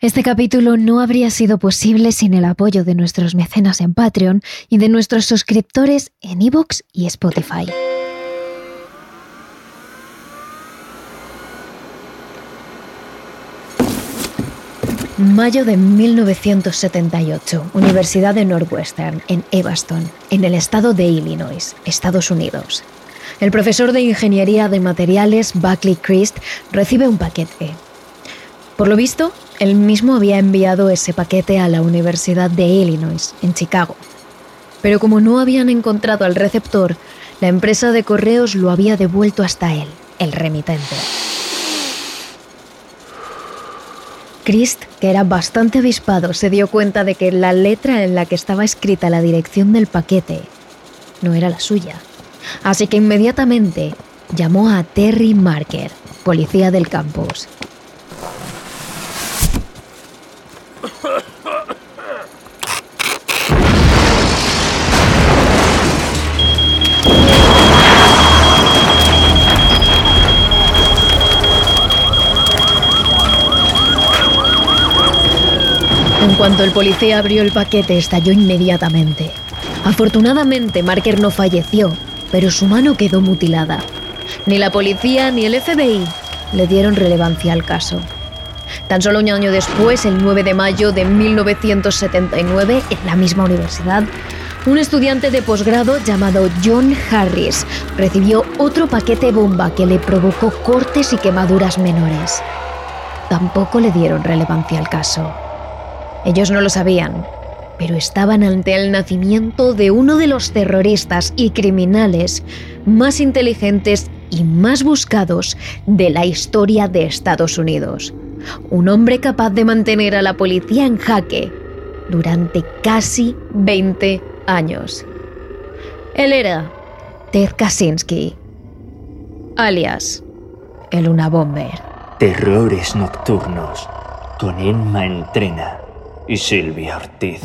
Este capítulo no habría sido posible sin el apoyo de nuestros mecenas en Patreon y de nuestros suscriptores en iVoox y Spotify. Mayo de 1978, Universidad de Northwestern, en Evanston, en el estado de Illinois, Estados Unidos. El profesor de Ingeniería de Materiales, Buckley Christ, recibe un paquete. Por lo visto, él mismo había enviado ese paquete a la Universidad de Illinois, en Chicago. Pero como no habían encontrado al receptor, la empresa de correos lo había devuelto hasta él, el remitente. Christ, que era bastante avispado, se dio cuenta de que la letra en la que estaba escrita la dirección del paquete no era la suya. Así que inmediatamente llamó a Terry Marker, policía del campus. En cuanto el policía abrió el paquete, estalló inmediatamente. Afortunadamente, Marker no falleció, pero su mano quedó mutilada. Ni la policía ni el FBI le dieron relevancia al caso. Tan solo un año después, el 9 de mayo de 1979, en la misma universidad, un estudiante de posgrado llamado John Harris recibió otro paquete bomba que le provocó cortes y quemaduras menores. Tampoco le dieron relevancia al caso. Ellos no lo sabían, pero estaban ante el nacimiento de uno de los terroristas y criminales más inteligentes y más buscados de la historia de Estados Unidos. Un hombre capaz de mantener a la policía en jaque durante casi 20 años. Él era Ted Kaczynski, alias el Una Bomber. Terrores nocturnos con Emma Entrena y Silvia Ortiz.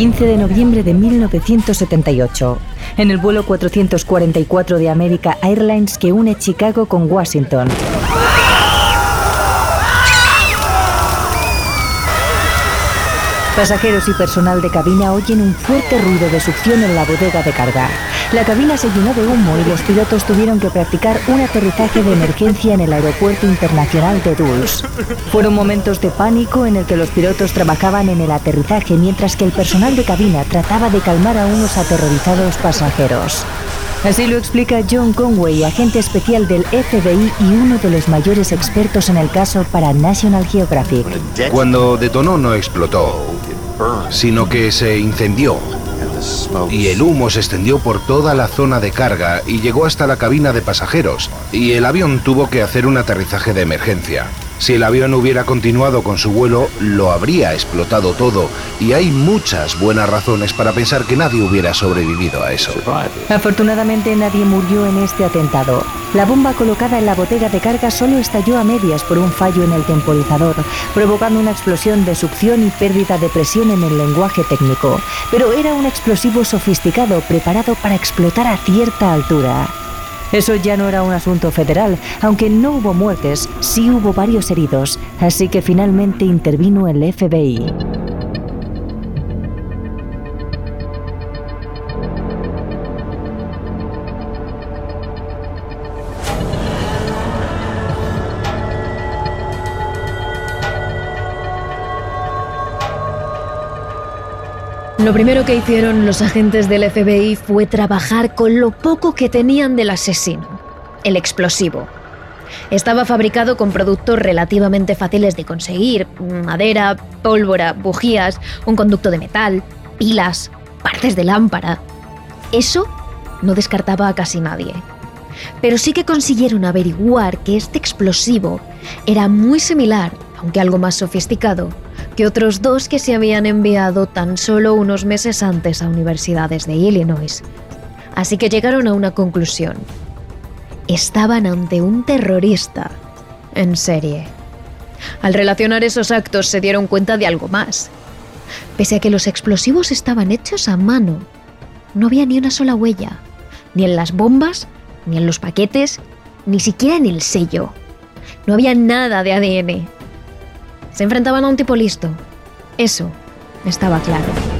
...15 de noviembre de 1978... ...en el vuelo 444 de America Airlines... ...que une Chicago con Washington... Pasajeros y personal de cabina oyen un fuerte ruido de succión en la bodega de carga. La cabina se llenó de humo y los pilotos tuvieron que practicar un aterrizaje de emergencia en el aeropuerto internacional de Dulles. Fueron momentos de pánico en el que los pilotos trabajaban en el aterrizaje mientras que el personal de cabina trataba de calmar a unos aterrorizados pasajeros. Así lo explica John Conway, agente especial del FBI y uno de los mayores expertos en el caso para National Geographic. Cuando detonó no explotó, sino que se incendió. Y el humo se extendió por toda la zona de carga y llegó hasta la cabina de pasajeros, y el avión tuvo que hacer un aterrizaje de emergencia. Si el avión hubiera continuado con su vuelo, lo habría explotado todo, y hay muchas buenas razones para pensar que nadie hubiera sobrevivido a eso. Afortunadamente nadie murió en este atentado. La bomba colocada en la botella de carga solo estalló a medias por un fallo en el temporizador, provocando una explosión de succión y pérdida de presión en el lenguaje técnico. Pero era un explosivo sofisticado preparado para explotar a cierta altura. Eso ya no era un asunto federal, aunque no hubo muertes, sí hubo varios heridos, así que finalmente intervino el FBI. Lo primero que hicieron los agentes del FBI fue trabajar con lo poco que tenían del asesino, el explosivo. Estaba fabricado con productos relativamente fáciles de conseguir, madera, pólvora, bujías, un conducto de metal, pilas, partes de lámpara. Eso no descartaba a casi nadie. Pero sí que consiguieron averiguar que este explosivo era muy similar, aunque algo más sofisticado, que otros dos que se habían enviado tan solo unos meses antes a universidades de Illinois. Así que llegaron a una conclusión. Estaban ante un terrorista en serie. Al relacionar esos actos se dieron cuenta de algo más. Pese a que los explosivos estaban hechos a mano, no había ni una sola huella, ni en las bombas, ni en los paquetes, ni siquiera en el sello. No había nada de ADN. Se enfrentaban a un tipo listo. Eso estaba claro.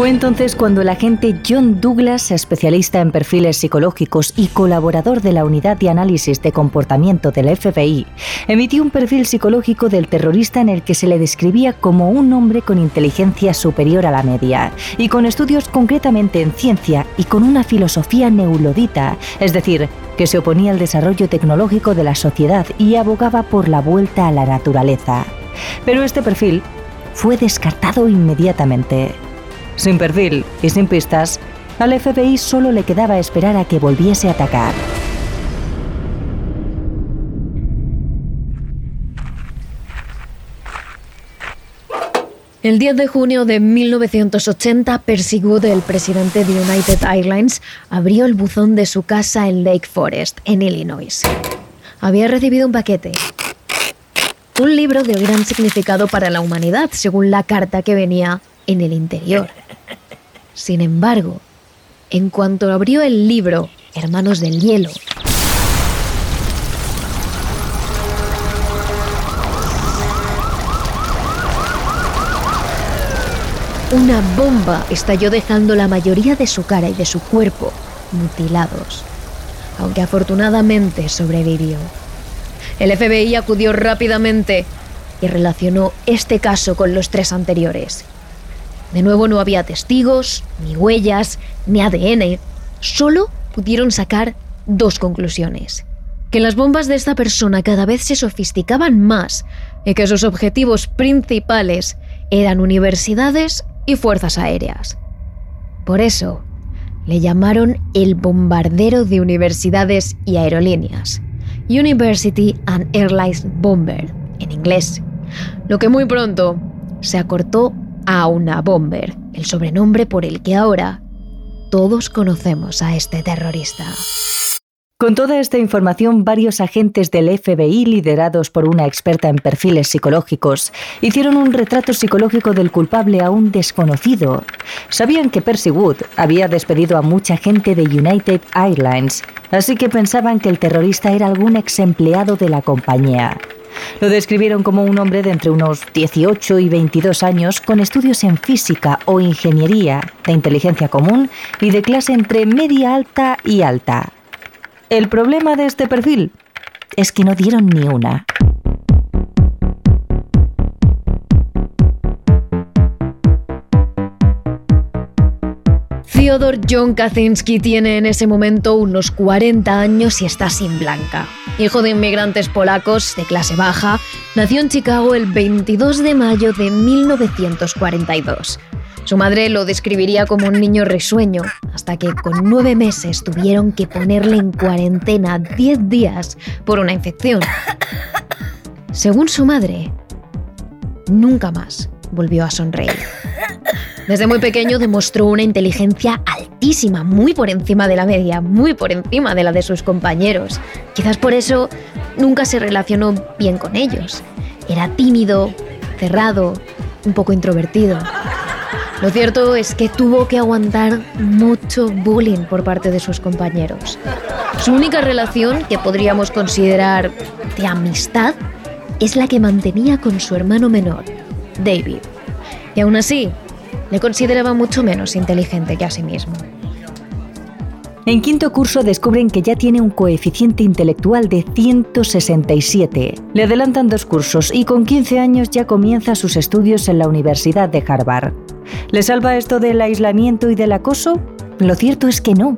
Fue entonces cuando el agente John Douglas, especialista en perfiles psicológicos y colaborador de la Unidad de Análisis de Comportamiento del FBI, emitió un perfil psicológico del terrorista en el que se le describía como un hombre con inteligencia superior a la media y con estudios concretamente en ciencia y con una filosofía neulodita, es decir, que se oponía al desarrollo tecnológico de la sociedad y abogaba por la vuelta a la naturaleza. Pero este perfil fue descartado inmediatamente. Sin perfil y sin pistas, al FBI solo le quedaba esperar a que volviese a atacar. El 10 de junio de 1980, Percy Good, el presidente de United Airlines, abrió el buzón de su casa en Lake Forest, en Illinois. Había recibido un paquete. Un libro de gran significado para la humanidad, según la carta que venía en el interior. Sin embargo, en cuanto abrió el libro, Hermanos del Hielo, una bomba estalló dejando la mayoría de su cara y de su cuerpo mutilados, aunque afortunadamente sobrevivió. El FBI acudió rápidamente y relacionó este caso con los tres anteriores de nuevo no había testigos, ni huellas, ni ADN. Solo pudieron sacar dos conclusiones. Que las bombas de esta persona cada vez se sofisticaban más y que sus objetivos principales eran universidades y fuerzas aéreas. Por eso, le llamaron el bombardero de universidades y aerolíneas, University and Airlines Bomber, en inglés, lo que muy pronto se acortó a una Bomber, el sobrenombre por el que ahora todos conocemos a este terrorista. Con toda esta información, varios agentes del FBI, liderados por una experta en perfiles psicológicos, hicieron un retrato psicológico del culpable aún desconocido. Sabían que Percy Wood había despedido a mucha gente de United Airlines, así que pensaban que el terrorista era algún ex empleado de la compañía. Lo describieron como un hombre de entre unos 18 y 22 años con estudios en física o ingeniería, de inteligencia común y de clase entre media alta y alta. El problema de este perfil es que no dieron ni una. John Kaczynski tiene en ese momento unos 40 años y está sin blanca. Hijo de inmigrantes polacos de clase baja, nació en Chicago el 22 de mayo de 1942. Su madre lo describiría como un niño risueño, hasta que con nueve meses tuvieron que ponerle en cuarentena 10 días por una infección. Según su madre, nunca más volvió a sonreír. Desde muy pequeño demostró una inteligencia altísima, muy por encima de la media, muy por encima de la de sus compañeros. Quizás por eso nunca se relacionó bien con ellos. Era tímido, cerrado, un poco introvertido. Lo cierto es que tuvo que aguantar mucho bullying por parte de sus compañeros. Su única relación, que podríamos considerar de amistad, es la que mantenía con su hermano menor, David. Y aún así, le consideraba mucho menos inteligente que a sí mismo. En quinto curso descubren que ya tiene un coeficiente intelectual de 167. Le adelantan dos cursos y con 15 años ya comienza sus estudios en la Universidad de Harvard. ¿Le salva esto del aislamiento y del acoso? Lo cierto es que no.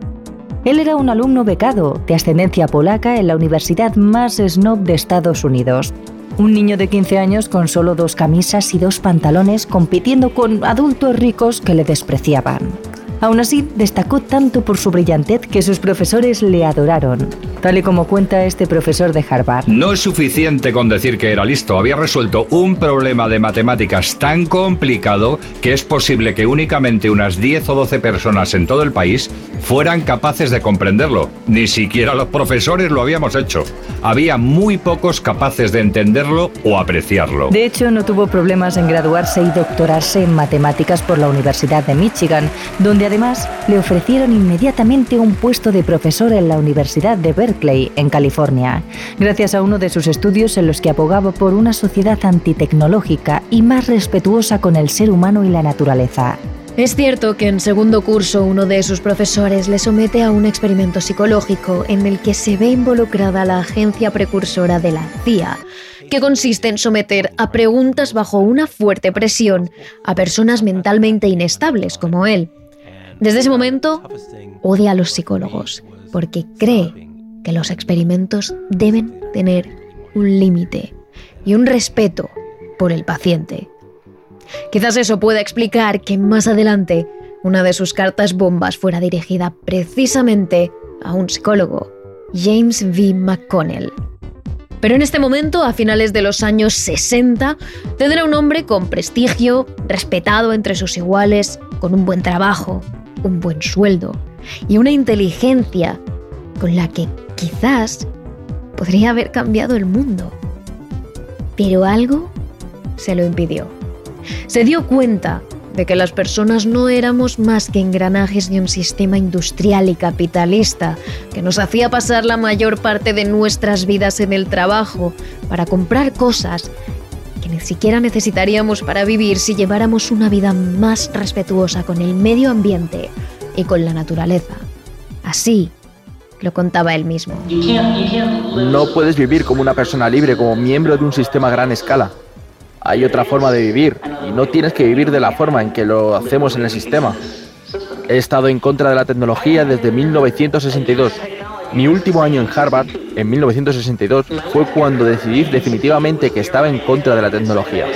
Él era un alumno becado, de ascendencia polaca, en la universidad más snob de Estados Unidos. Un niño de 15 años con solo dos camisas y dos pantalones compitiendo con adultos ricos que le despreciaban. Aún así, destacó tanto por su brillantez que sus profesores le adoraron, tal y como cuenta este profesor de Harvard. No es suficiente con decir que era listo, había resuelto un problema de matemáticas tan complicado que es posible que únicamente unas 10 o 12 personas en todo el país fueran capaces de comprenderlo. Ni siquiera los profesores lo habíamos hecho. Había muy pocos capaces de entenderlo o apreciarlo. De hecho, no tuvo problemas en graduarse y doctorarse en matemáticas por la Universidad de Michigan, donde además le ofrecieron inmediatamente un puesto de profesor en la Universidad de Berkeley, en California, gracias a uno de sus estudios en los que abogaba por una sociedad antitecnológica y más respetuosa con el ser humano y la naturaleza. Es cierto que en segundo curso uno de sus profesores le somete a un experimento psicológico en el que se ve involucrada la agencia precursora de la CIA, que consiste en someter a preguntas bajo una fuerte presión a personas mentalmente inestables como él. Desde ese momento odia a los psicólogos porque cree que los experimentos deben tener un límite y un respeto por el paciente. Quizás eso pueda explicar que más adelante una de sus cartas bombas fuera dirigida precisamente a un psicólogo, James V. McConnell. Pero en este momento, a finales de los años 60, tendrá un hombre con prestigio, respetado entre sus iguales, con un buen trabajo, un buen sueldo y una inteligencia con la que quizás podría haber cambiado el mundo. Pero algo se lo impidió. Se dio cuenta de que las personas no éramos más que engranajes de un sistema industrial y capitalista que nos hacía pasar la mayor parte de nuestras vidas en el trabajo para comprar cosas siquiera necesitaríamos para vivir si lleváramos una vida más respetuosa con el medio ambiente y con la naturaleza. Así lo contaba él mismo. No puedes vivir como una persona libre, como miembro de un sistema a gran escala. Hay otra forma de vivir y no tienes que vivir de la forma en que lo hacemos en el sistema. He estado en contra de la tecnología desde 1962. Mi último año en Harvard, en 1962, fue cuando decidí definitivamente que estaba en contra de la tecnología.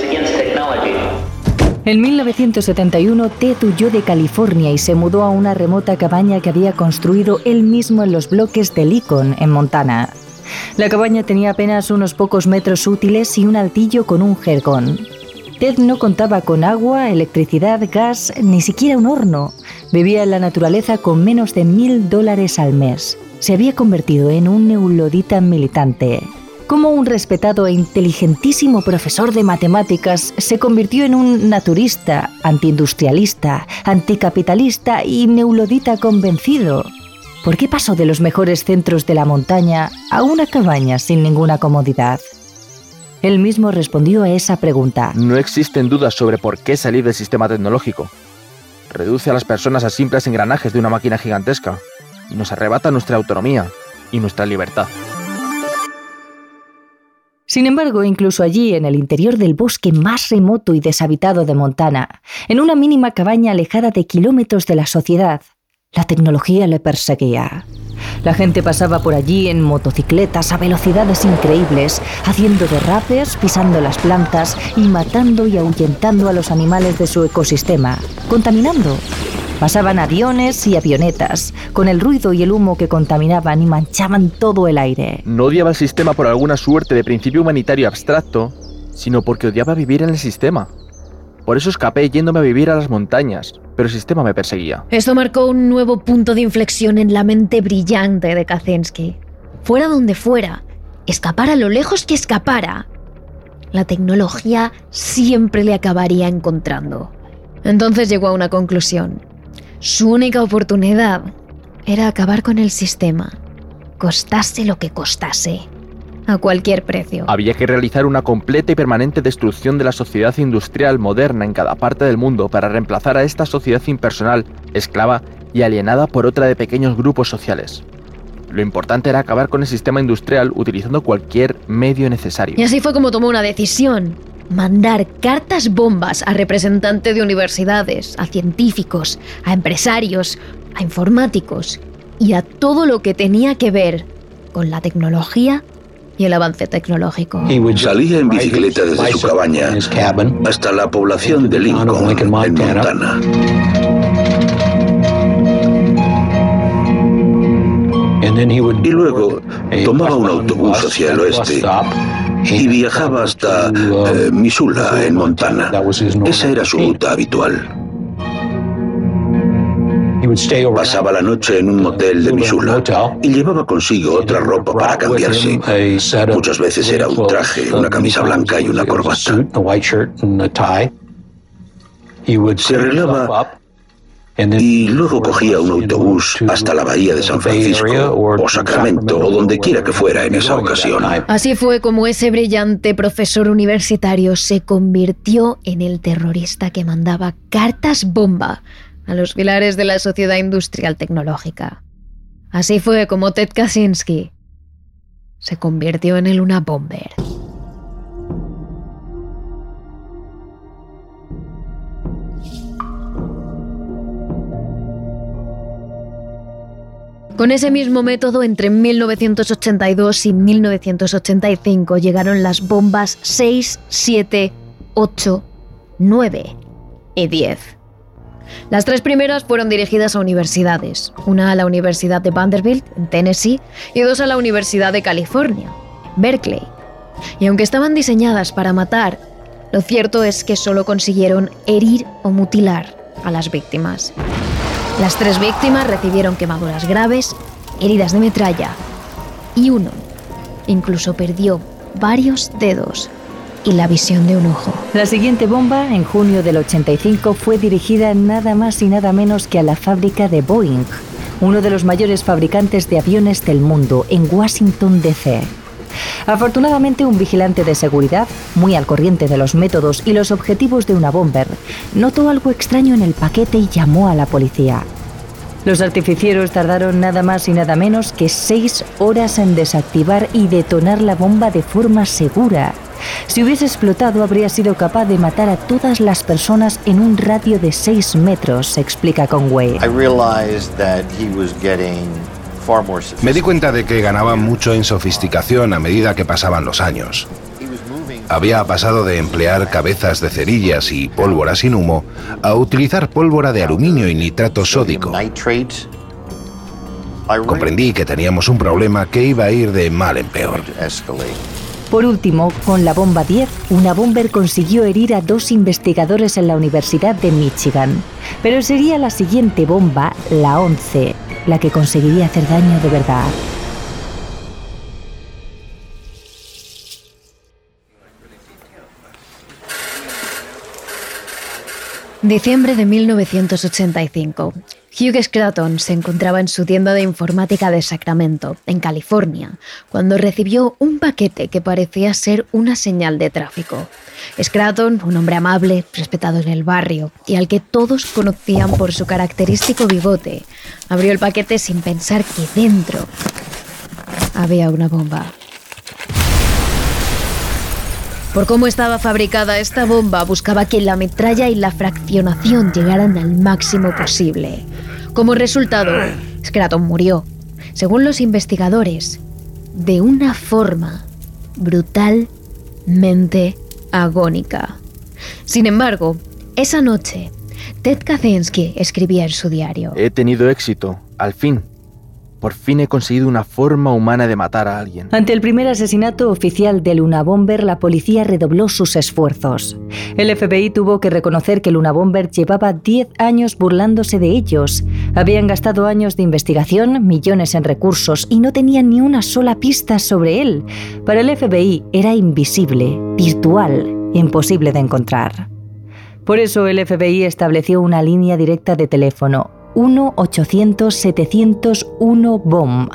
En 1971, Ted huyó de California y se mudó a una remota cabaña que había construido él mismo en los bloques de Lincoln, en Montana. La cabaña tenía apenas unos pocos metros útiles y un altillo con un jergón. Ted no contaba con agua, electricidad, gas, ni siquiera un horno. Vivía en la naturaleza con menos de mil dólares al mes. Se había convertido en un neulodita militante. Como un respetado e inteligentísimo profesor de matemáticas se convirtió en un naturista, antiindustrialista, anticapitalista y neulodita convencido. ¿Por qué pasó de los mejores centros de la montaña a una cabaña sin ninguna comodidad? Él mismo respondió a esa pregunta. No existen dudas sobre por qué salir del sistema tecnológico. Reduce a las personas a simples engranajes de una máquina gigantesca y nos arrebata nuestra autonomía y nuestra libertad. Sin embargo, incluso allí, en el interior del bosque más remoto y deshabitado de Montana, en una mínima cabaña alejada de kilómetros de la sociedad, la tecnología le perseguía. La gente pasaba por allí en motocicletas a velocidades increíbles, haciendo derrapes, pisando las plantas y matando y ahuyentando a los animales de su ecosistema, contaminando. Pasaban aviones y avionetas, con el ruido y el humo que contaminaban y manchaban todo el aire. No odiaba el sistema por alguna suerte de principio humanitario abstracto, sino porque odiaba vivir en el sistema. Por eso escapé yéndome a vivir a las montañas, pero el sistema me perseguía. Esto marcó un nuevo punto de inflexión en la mente brillante de Kaczynski. Fuera donde fuera, escapara lo lejos que escapara, la tecnología siempre le acabaría encontrando. Entonces llegó a una conclusión. Su única oportunidad era acabar con el sistema, costase lo que costase a cualquier precio. Había que realizar una completa y permanente destrucción de la sociedad industrial moderna en cada parte del mundo para reemplazar a esta sociedad impersonal, esclava y alienada por otra de pequeños grupos sociales. Lo importante era acabar con el sistema industrial utilizando cualquier medio necesario. Y así fue como tomó una decisión. Mandar cartas bombas a representantes de universidades, a científicos, a empresarios, a informáticos y a todo lo que tenía que ver con la tecnología y el avance tecnológico. Salía en bicicleta desde su cabaña hasta la población de Lincoln, en Montana. Y luego tomaba un autobús hacia el oeste y viajaba hasta eh, Missoula, en Montana. Esa era su ruta habitual. Pasaba la noche en un motel de Missoula y llevaba consigo otra ropa para cambiarse. Muchas veces era un traje, una camisa blanca y una corbata. Se arreglaba y luego cogía un autobús hasta la bahía de San Francisco o Sacramento o donde quiera que fuera en esa ocasión. Así fue como ese brillante profesor universitario se convirtió en el terrorista que mandaba cartas bomba a los pilares de la sociedad industrial tecnológica. Así fue como Ted Kaczynski se convirtió en el Una Bomber. Con ese mismo método, entre 1982 y 1985 llegaron las bombas 6, 7, 8, 9 y 10. Las tres primeras fueron dirigidas a universidades, una a la Universidad de Vanderbilt, en Tennessee, y dos a la Universidad de California, Berkeley. Y aunque estaban diseñadas para matar, lo cierto es que solo consiguieron herir o mutilar a las víctimas. Las tres víctimas recibieron quemaduras graves, heridas de metralla y uno incluso perdió varios dedos y la visión de un ojo. La siguiente bomba, en junio del 85, fue dirigida nada más y nada menos que a la fábrica de Boeing, uno de los mayores fabricantes de aviones del mundo, en Washington, D.C. Afortunadamente, un vigilante de seguridad, muy al corriente de los métodos y los objetivos de una bomber, notó algo extraño en el paquete y llamó a la policía. Los artificieros tardaron nada más y nada menos que seis horas en desactivar y detonar la bomba de forma segura. Si hubiese explotado, habría sido capaz de matar a todas las personas en un radio de seis metros, explica Conway. Me di cuenta de que ganaba mucho en sofisticación a medida que pasaban los años. Había pasado de emplear cabezas de cerillas y pólvora sin humo a utilizar pólvora de aluminio y nitrato sódico. Comprendí que teníamos un problema que iba a ir de mal en peor. Por último, con la bomba 10, una bomber consiguió herir a dos investigadores en la Universidad de Michigan. Pero sería la siguiente bomba, la 11, la que conseguiría hacer daño de verdad. Diciembre de 1985. Hugh Scraton se encontraba en su tienda de informática de Sacramento, en California, cuando recibió un paquete que parecía ser una señal de tráfico. Scraton, un hombre amable, respetado en el barrio y al que todos conocían por su característico bigote, abrió el paquete sin pensar que dentro había una bomba. Por cómo estaba fabricada esta bomba, buscaba que la metralla y la fraccionación llegaran al máximo posible. Como resultado, Scraton murió, según los investigadores, de una forma brutalmente agónica. Sin embargo, esa noche, Ted Kaczynski escribía en su diario. He tenido éxito, al fin. Por fin he conseguido una forma humana de matar a alguien. Ante el primer asesinato oficial de Luna Bomber, la policía redobló sus esfuerzos. El FBI tuvo que reconocer que Luna Bomber llevaba 10 años burlándose de ellos. Habían gastado años de investigación, millones en recursos y no tenían ni una sola pista sobre él. Para el FBI era invisible, virtual, imposible de encontrar. Por eso el FBI estableció una línea directa de teléfono 1-800-701-BOMB,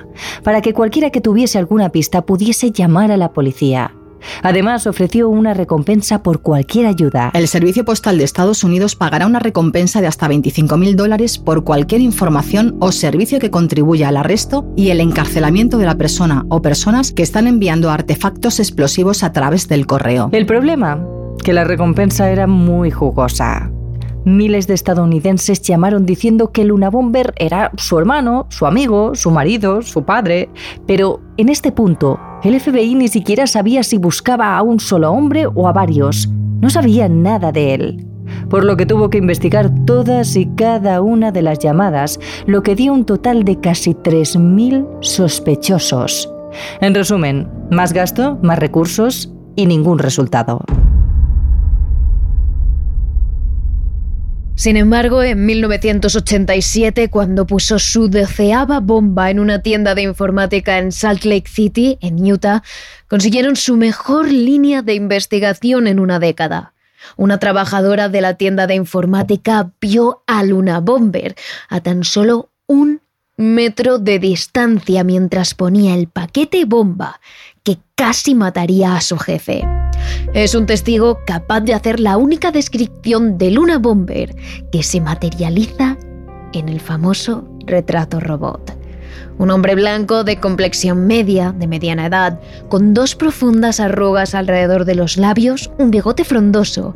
para que cualquiera que tuviese alguna pista pudiese llamar a la policía. Además, ofreció una recompensa por cualquier ayuda. El Servicio Postal de Estados Unidos pagará una recompensa de hasta 25.000 dólares por cualquier información o servicio que contribuya al arresto y el encarcelamiento de la persona o personas que están enviando artefactos explosivos a través del correo. El problema, que la recompensa era muy jugosa. Miles de estadounidenses llamaron diciendo que Luna Bomber era su hermano, su amigo, su marido, su padre, pero en este punto el FBI ni siquiera sabía si buscaba a un solo hombre o a varios. No sabía nada de él. por lo que tuvo que investigar todas y cada una de las llamadas, lo que dio un total de casi 3.000 sospechosos. En resumen, más gasto, más recursos y ningún resultado. Sin embargo, en 1987, cuando puso su doceava bomba en una tienda de informática en Salt Lake City, en Utah, consiguieron su mejor línea de investigación en una década. Una trabajadora de la tienda de informática vio a Luna Bomber a tan solo un metro de distancia mientras ponía el paquete bomba que casi mataría a su jefe. Es un testigo capaz de hacer la única descripción de Luna Bomber que se materializa en el famoso retrato robot. Un hombre blanco de complexión media, de mediana edad, con dos profundas arrugas alrededor de los labios, un bigote frondoso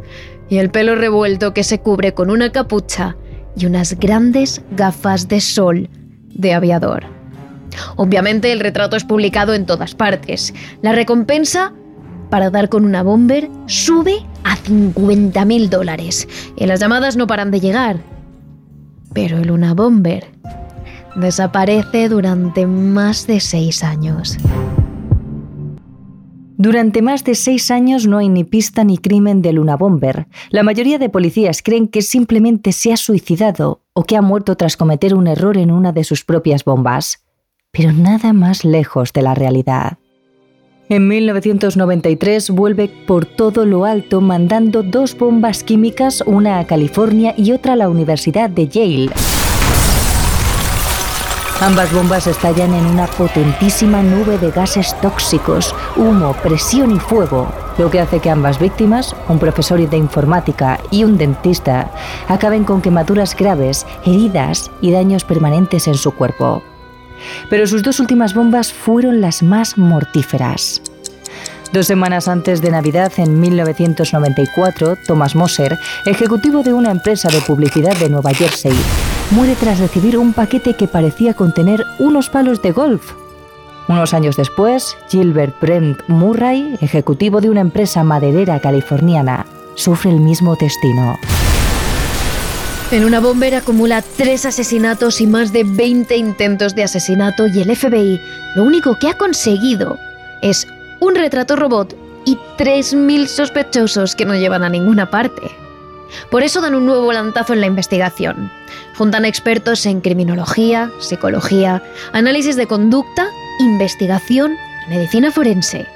y el pelo revuelto que se cubre con una capucha y unas grandes gafas de sol de aviador. Obviamente el retrato es publicado en todas partes. La recompensa para dar con una bomber sube a 50 mil dólares y las llamadas no paran de llegar. Pero el Una Bomber desaparece durante más de seis años. Durante más de seis años no hay ni pista ni crimen de Luna Bomber. La mayoría de policías creen que simplemente se ha suicidado o que ha muerto tras cometer un error en una de sus propias bombas. Pero nada más lejos de la realidad. En 1993 vuelve por todo lo alto mandando dos bombas químicas, una a California y otra a la Universidad de Yale. Ambas bombas estallan en una potentísima nube de gases tóxicos, humo, presión y fuego, lo que hace que ambas víctimas, un profesor de informática y un dentista, acaben con quemaduras graves, heridas y daños permanentes en su cuerpo pero sus dos últimas bombas fueron las más mortíferas. Dos semanas antes de Navidad, en 1994, Thomas Moser, ejecutivo de una empresa de publicidad de Nueva Jersey, muere tras recibir un paquete que parecía contener unos palos de golf. Unos años después, Gilbert Brent Murray, ejecutivo de una empresa maderera californiana, sufre el mismo destino. En una bomber acumula tres asesinatos y más de 20 intentos de asesinato y el FBI lo único que ha conseguido es un retrato robot y 3.000 sospechosos que no llevan a ninguna parte. Por eso dan un nuevo volantazo en la investigación. Juntan expertos en criminología, psicología, análisis de conducta, investigación y medicina forense.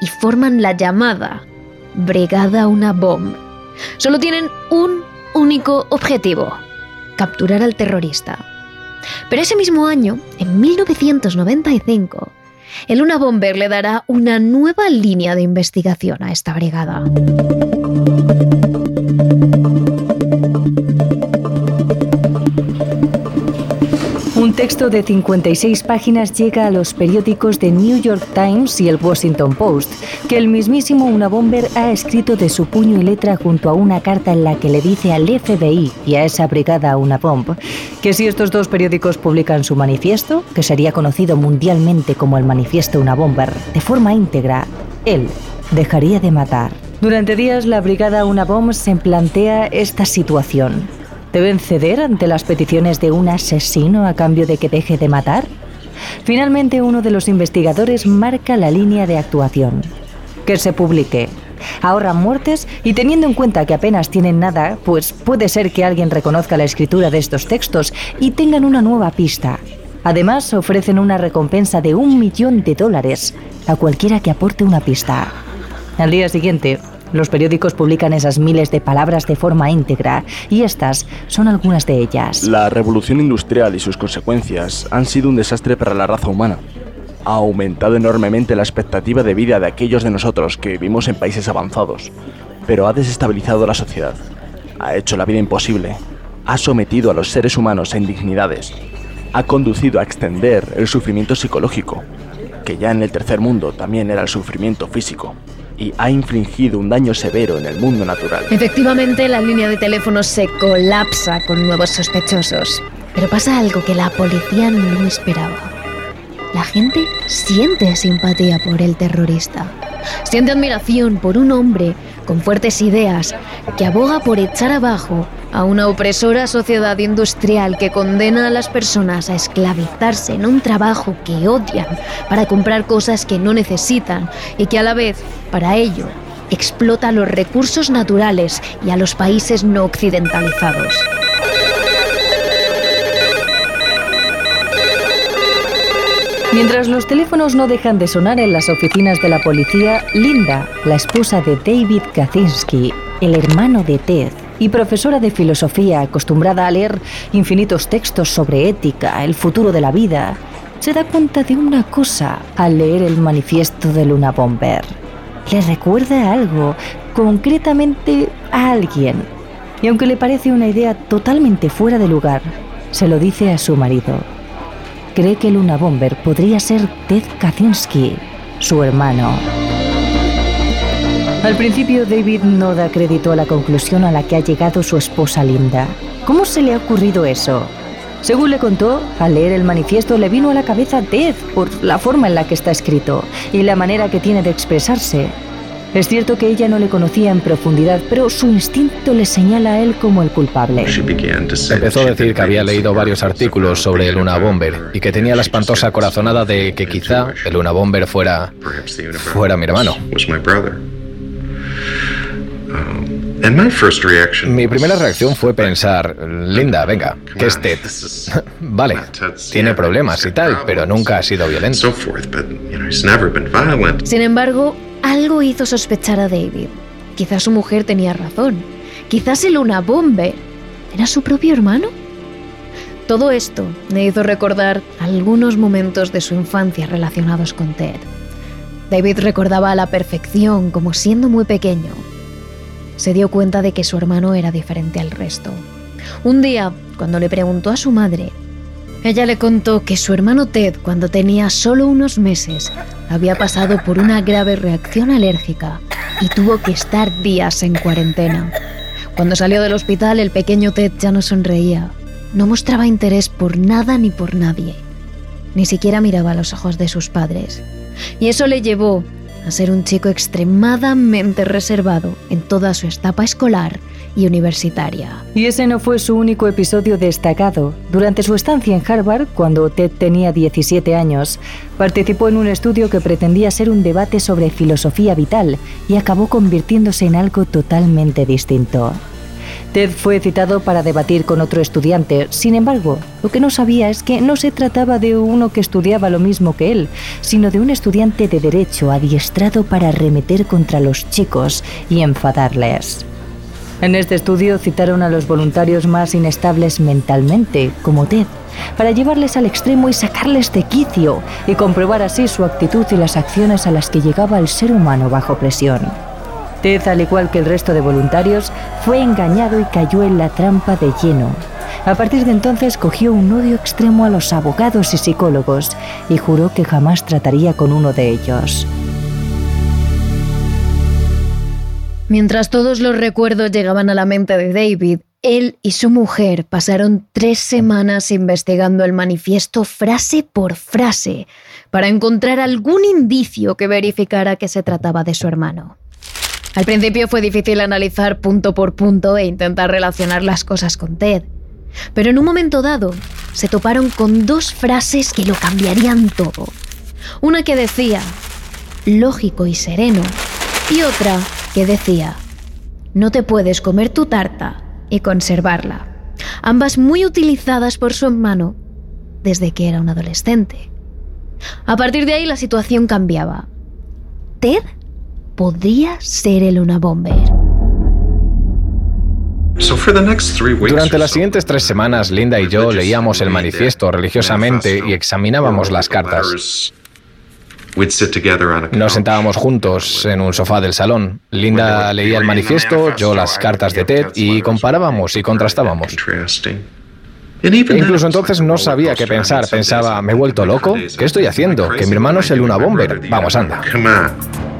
Y forman la llamada Brigada Una Bomb. Solo tienen un único objetivo, capturar al terrorista. Pero ese mismo año, en 1995, el Luna Bomber le dará una nueva línea de investigación a esta brigada. Texto de 56 páginas llega a los periódicos de New York Times y el Washington Post, que el mismísimo Una Bomber ha escrito de su puño y letra junto a una carta en la que le dice al FBI y a esa brigada Una Bomb que si estos dos periódicos publican su manifiesto, que sería conocido mundialmente como el Manifiesto Una Bomber, de forma íntegra, él dejaría de matar. Durante días la brigada Una Bomb se plantea esta situación ¿Deben ceder ante las peticiones de un asesino a cambio de que deje de matar? Finalmente uno de los investigadores marca la línea de actuación. Que se publique. Ahorran muertes y teniendo en cuenta que apenas tienen nada, pues puede ser que alguien reconozca la escritura de estos textos y tengan una nueva pista. Además, ofrecen una recompensa de un millón de dólares a cualquiera que aporte una pista. Al día siguiente, los periódicos publican esas miles de palabras de forma íntegra y estas son algunas de ellas. La revolución industrial y sus consecuencias han sido un desastre para la raza humana. Ha aumentado enormemente la expectativa de vida de aquellos de nosotros que vivimos en países avanzados, pero ha desestabilizado la sociedad, ha hecho la vida imposible, ha sometido a los seres humanos a indignidades, ha conducido a extender el sufrimiento psicológico, que ya en el tercer mundo también era el sufrimiento físico ha infligido un daño severo en el mundo natural. Efectivamente, la línea de teléfono se colapsa con nuevos sospechosos. Pero pasa algo que la policía no esperaba. La gente siente simpatía por el terrorista. Siente admiración por un hombre con fuertes ideas que aboga por echar abajo a una opresora sociedad industrial que condena a las personas a esclavizarse en un trabajo que odian para comprar cosas que no necesitan y que a la vez, para ello, explota los recursos naturales y a los países no occidentalizados. Mientras los teléfonos no dejan de sonar en las oficinas de la policía, Linda, la esposa de David Kaczynski, el hermano de Ted, y profesora de filosofía acostumbrada a leer infinitos textos sobre ética, el futuro de la vida, se da cuenta de una cosa al leer el manifiesto de Luna Bomber. Le recuerda algo, concretamente a alguien. Y aunque le parece una idea totalmente fuera de lugar, se lo dice a su marido cree que Luna Bomber podría ser Ted Kaczynski, su hermano. Al principio David no da crédito a la conclusión a la que ha llegado su esposa Linda. ¿Cómo se le ha ocurrido eso? Según le contó, al leer el manifiesto le vino a la cabeza Ted por la forma en la que está escrito y la manera que tiene de expresarse. Es cierto que ella no le conocía en profundidad, pero su instinto le señala a él como el culpable. Empezó a decir que había leído varios artículos sobre el Luna Bomber y que tenía la espantosa corazonada de que quizá el Luna Bomber fuera fuera mi hermano. Mi primera reacción fue pensar, Linda, venga, ¿qué es Ted? vale, tiene problemas y tal, pero nunca ha sido violento. Sin embargo, algo hizo sospechar a David. Quizás su mujer tenía razón. Quizás el Luna Bombe era su propio hermano. Todo esto me hizo recordar algunos momentos de su infancia relacionados con Ted. David recordaba a la perfección como siendo muy pequeño. Se dio cuenta de que su hermano era diferente al resto. Un día, cuando le preguntó a su madre, ella le contó que su hermano Ted, cuando tenía solo unos meses, había pasado por una grave reacción alérgica y tuvo que estar días en cuarentena. Cuando salió del hospital, el pequeño Ted ya no sonreía. No mostraba interés por nada ni por nadie. Ni siquiera miraba a los ojos de sus padres. Y eso le llevó a ser un chico extremadamente reservado en toda su etapa escolar y universitaria. Y ese no fue su único episodio destacado. Durante su estancia en Harvard, cuando Ted tenía 17 años, participó en un estudio que pretendía ser un debate sobre filosofía vital y acabó convirtiéndose en algo totalmente distinto. Ted fue citado para debatir con otro estudiante. Sin embargo, lo que no sabía es que no se trataba de uno que estudiaba lo mismo que él, sino de un estudiante de derecho adiestrado para arremeter contra los chicos y enfadarles. En este estudio citaron a los voluntarios más inestables mentalmente, como Ted, para llevarles al extremo y sacarles de quicio y comprobar así su actitud y las acciones a las que llegaba el ser humano bajo presión. Ted, al igual que el resto de voluntarios, fue engañado y cayó en la trampa de lleno. A partir de entonces cogió un odio extremo a los abogados y psicólogos y juró que jamás trataría con uno de ellos. Mientras todos los recuerdos llegaban a la mente de David, él y su mujer pasaron tres semanas investigando el manifiesto frase por frase para encontrar algún indicio que verificara que se trataba de su hermano. Al principio fue difícil analizar punto por punto e intentar relacionar las cosas con Ted, pero en un momento dado se toparon con dos frases que lo cambiarían todo. Una que decía, lógico y sereno, y otra que decía, no te puedes comer tu tarta y conservarla. Ambas muy utilizadas por su hermano desde que era un adolescente. A partir de ahí la situación cambiaba. Ted podría ser el una bomber. Durante las siguientes tres semanas, Linda y yo leíamos el manifiesto religiosamente y examinábamos las cartas. Nos sentábamos juntos en un sofá del salón. Linda leía el manifiesto, yo las cartas de Ted y comparábamos y contrastábamos. incluso entonces no sabía qué pensar. Pensaba, ¿me he vuelto loco? ¿Qué estoy haciendo? Que mi hermano es el Luna Bomber. Vamos, anda.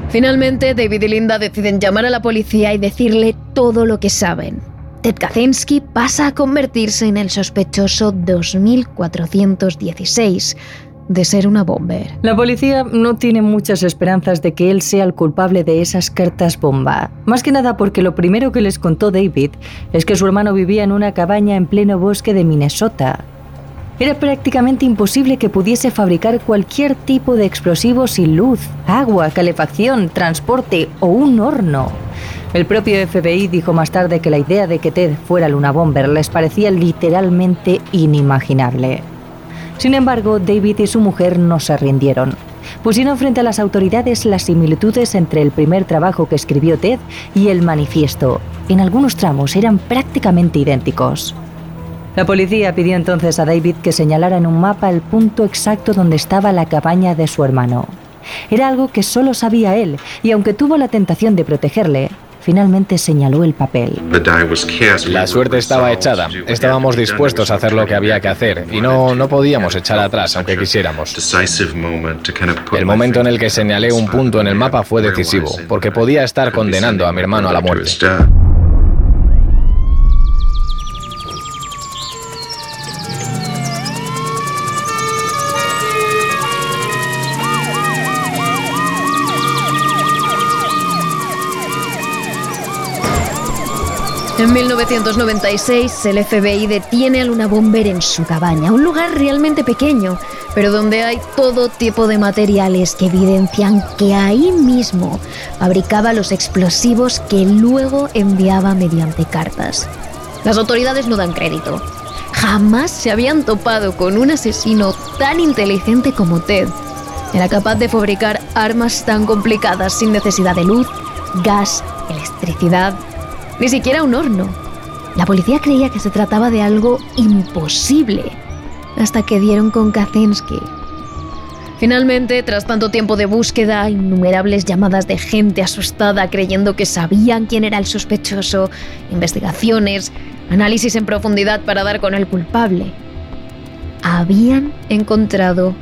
Finalmente, David y Linda deciden llamar a la policía y decirle todo lo que saben. Ted Kaczynski pasa a convertirse en el sospechoso 2416 de ser una bomber. La policía no tiene muchas esperanzas de que él sea el culpable de esas cartas bomba. Más que nada porque lo primero que les contó David es que su hermano vivía en una cabaña en pleno bosque de Minnesota. Era prácticamente imposible que pudiese fabricar cualquier tipo de explosivo sin luz, agua, calefacción, transporte o un horno. El propio FBI dijo más tarde que la idea de que Ted fuera Luna Bomber les parecía literalmente inimaginable. Sin embargo, David y su mujer no se rindieron. Pusieron frente a las autoridades las similitudes entre el primer trabajo que escribió Ted y el manifiesto. En algunos tramos eran prácticamente idénticos. La policía pidió entonces a David que señalara en un mapa el punto exacto donde estaba la cabaña de su hermano. Era algo que solo sabía él, y aunque tuvo la tentación de protegerle, finalmente señaló el papel. La suerte estaba echada. Estábamos dispuestos a hacer lo que había que hacer y no, no podíamos echar atrás aunque quisiéramos. El momento en el que señalé un punto en el mapa fue decisivo, porque podía estar condenando a mi hermano a la muerte. En 1996, el FBI detiene a Luna Bomber en su cabaña, un lugar realmente pequeño, pero donde hay todo tipo de materiales que evidencian que ahí mismo fabricaba los explosivos que luego enviaba mediante cartas. Las autoridades no dan crédito. Jamás se habían topado con un asesino tan inteligente como Ted. Era capaz de fabricar armas tan complicadas sin necesidad de luz, gas, electricidad ni siquiera un horno. La policía creía que se trataba de algo imposible, hasta que dieron con Kaczynski. Finalmente, tras tanto tiempo de búsqueda, innumerables llamadas de gente asustada creyendo que sabían quién era el sospechoso, investigaciones, análisis en profundidad para dar con el culpable, habían encontrado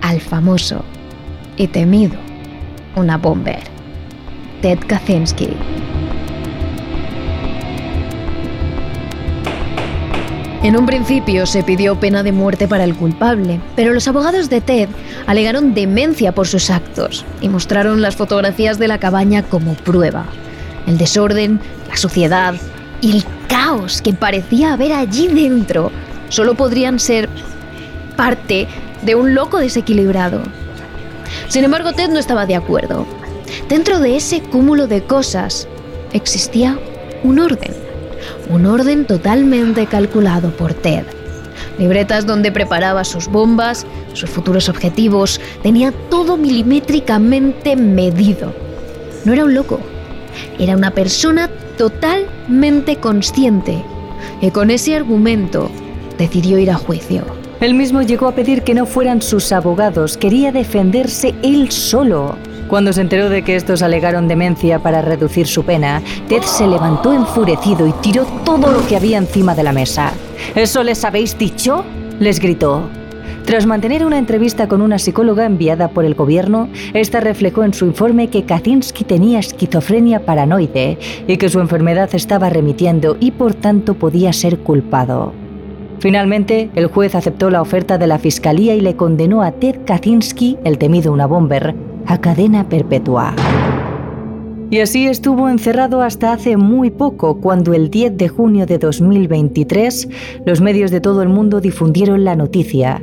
al famoso y temido una bomber, Ted Kaczynski. En un principio se pidió pena de muerte para el culpable, pero los abogados de Ted alegaron demencia por sus actos y mostraron las fotografías de la cabaña como prueba. El desorden, la suciedad y el caos que parecía haber allí dentro solo podrían ser parte de un loco desequilibrado. Sin embargo, Ted no estaba de acuerdo. Dentro de ese cúmulo de cosas existía un orden un orden totalmente calculado por Ted. Libretas donde preparaba sus bombas, sus futuros objetivos, tenía todo milimétricamente medido. No era un loco, era una persona totalmente consciente y con ese argumento decidió ir a juicio. Él mismo llegó a pedir que no fueran sus abogados, quería defenderse él solo. Cuando se enteró de que estos alegaron demencia para reducir su pena, Ted se levantó enfurecido y tiró todo lo que había encima de la mesa. ¿Eso les habéis dicho? les gritó. Tras mantener una entrevista con una psicóloga enviada por el gobierno, esta reflejó en su informe que Kaczynski tenía esquizofrenia paranoide y que su enfermedad estaba remitiendo y por tanto podía ser culpado. Finalmente, el juez aceptó la oferta de la fiscalía y le condenó a Ted Kaczynski, el temido una bomber, a cadena perpetua. Y así estuvo encerrado hasta hace muy poco, cuando el 10 de junio de 2023 los medios de todo el mundo difundieron la noticia.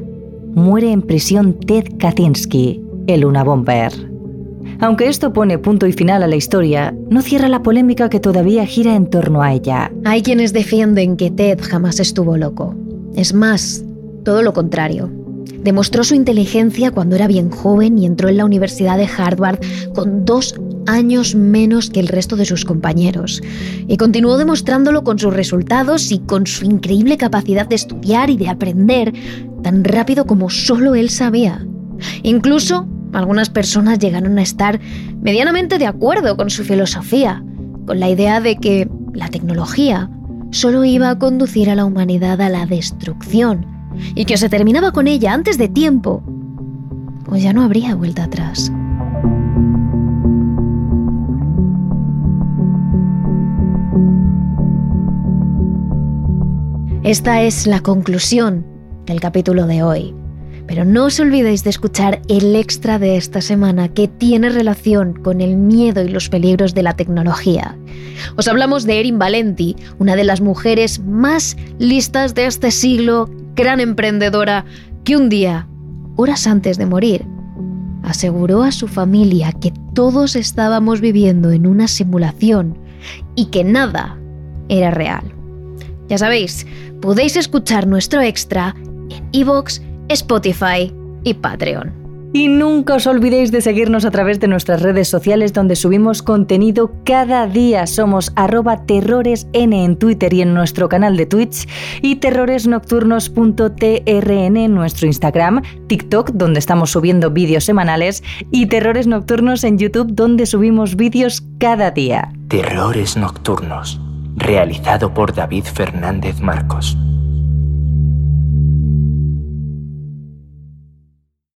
Muere en prisión Ted Kaczynski, el Unabomber. Aunque esto pone punto y final a la historia, no cierra la polémica que todavía gira en torno a ella. Hay quienes defienden que Ted jamás estuvo loco. Es más, todo lo contrario. Demostró su inteligencia cuando era bien joven y entró en la Universidad de Harvard con dos años menos que el resto de sus compañeros. Y continuó demostrándolo con sus resultados y con su increíble capacidad de estudiar y de aprender tan rápido como solo él sabía. Incluso algunas personas llegaron a estar medianamente de acuerdo con su filosofía, con la idea de que la tecnología solo iba a conducir a la humanidad a la destrucción y que se terminaba con ella antes de tiempo, pues ya no habría vuelta atrás. Esta es la conclusión del capítulo de hoy. Pero no os olvidéis de escuchar el extra de esta semana que tiene relación con el miedo y los peligros de la tecnología. Os hablamos de Erin Valenti, una de las mujeres más listas de este siglo, gran emprendedora, que un día, horas antes de morir, aseguró a su familia que todos estábamos viviendo en una simulación y que nada era real. Ya sabéis, podéis escuchar nuestro extra en iVoox, Spotify y Patreon. Y nunca os olvidéis de seguirnos a través de nuestras redes sociales donde subimos contenido cada día. Somos arroba terroresn en Twitter y en nuestro canal de Twitch y terroresnocturnos.trn en nuestro Instagram, TikTok donde estamos subiendo vídeos semanales y Terrores Nocturnos en YouTube donde subimos vídeos cada día. Terrores Nocturnos, realizado por David Fernández Marcos.